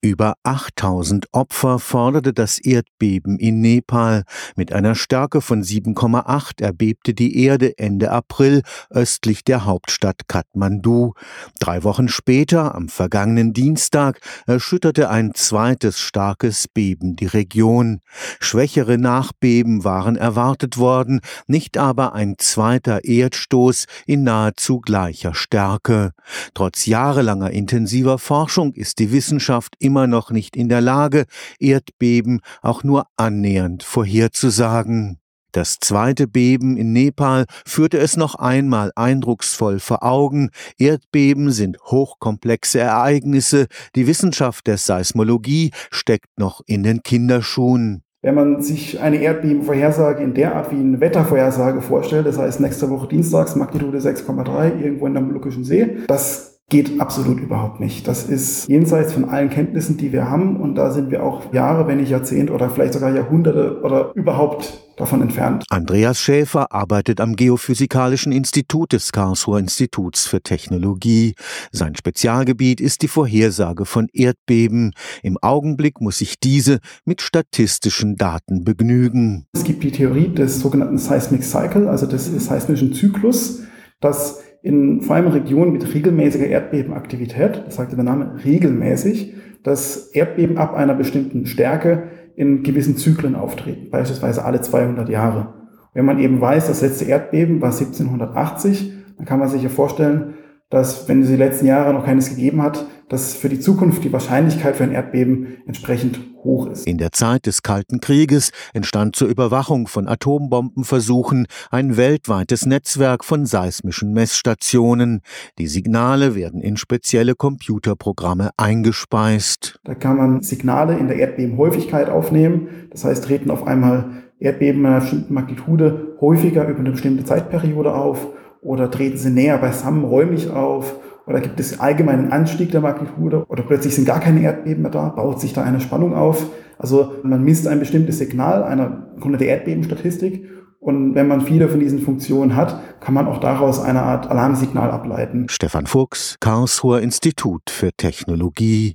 Über 8000 Opfer forderte das Erdbeben in Nepal. Mit einer Stärke von 7,8 erbebte die Erde Ende April östlich der Hauptstadt Kathmandu. Drei Wochen später, am vergangenen Dienstag, erschütterte ein zweites starkes Beben die Region. Schwächere Nachbeben waren erwartet worden, nicht aber ein zweiter Erdstoß in nahezu gleicher Stärke. Trotz jahrelanger intensiver Forschung ist die Wissenschaft immer noch nicht in der Lage, Erdbeben auch nur annähernd vorherzusagen. Das zweite Beben in Nepal führte es noch einmal eindrucksvoll vor Augen. Erdbeben sind hochkomplexe Ereignisse. Die Wissenschaft der Seismologie steckt noch in den Kinderschuhen. Wenn man sich eine Erdbebenvorhersage in der Art wie eine Wettervorhersage vorstellt, das heißt nächste Woche Dienstags Magnitude 6,3 irgendwo in der Molukkischen See, das geht absolut überhaupt nicht. Das ist jenseits von allen Kenntnissen, die wir haben. Und da sind wir auch Jahre, wenn nicht Jahrzehnte oder vielleicht sogar Jahrhunderte oder überhaupt davon entfernt. Andreas Schäfer arbeitet am Geophysikalischen Institut des Karlsruher Instituts für Technologie. Sein Spezialgebiet ist die Vorhersage von Erdbeben. Im Augenblick muss sich diese mit statistischen Daten begnügen. Es gibt die Theorie des sogenannten Seismic Cycle, also des seismischen Zyklus, dass in vor allem Regionen mit regelmäßiger Erdbebenaktivität, das sagte der Name regelmäßig, dass Erdbeben ab einer bestimmten Stärke in gewissen Zyklen auftreten, beispielsweise alle 200 Jahre. Wenn man eben weiß, das letzte Erdbeben war 1780, dann kann man sich ja vorstellen, dass wenn es die letzten Jahre noch keines gegeben hat, dass für die Zukunft die Wahrscheinlichkeit für ein Erdbeben entsprechend hoch ist. In der Zeit des Kalten Krieges entstand zur Überwachung von Atombombenversuchen ein weltweites Netzwerk von seismischen Messstationen. Die Signale werden in spezielle Computerprogramme eingespeist. Da kann man Signale in der Erdbebenhäufigkeit aufnehmen. Das heißt, treten auf einmal Erdbeben einer bestimmten Magnitude häufiger über eine bestimmte Zeitperiode auf oder treten sie näher beisammen räumlich auf? Oder gibt es allgemeinen Anstieg der Magnitude oder plötzlich sind gar keine Erdbeben mehr da, baut sich da eine Spannung auf. Also man misst ein bestimmtes Signal einer Grunde der Erdbebenstatistik. Und wenn man viele von diesen Funktionen hat, kann man auch daraus eine Art Alarmsignal ableiten. Stefan Fuchs, Karlsruher Institut für Technologie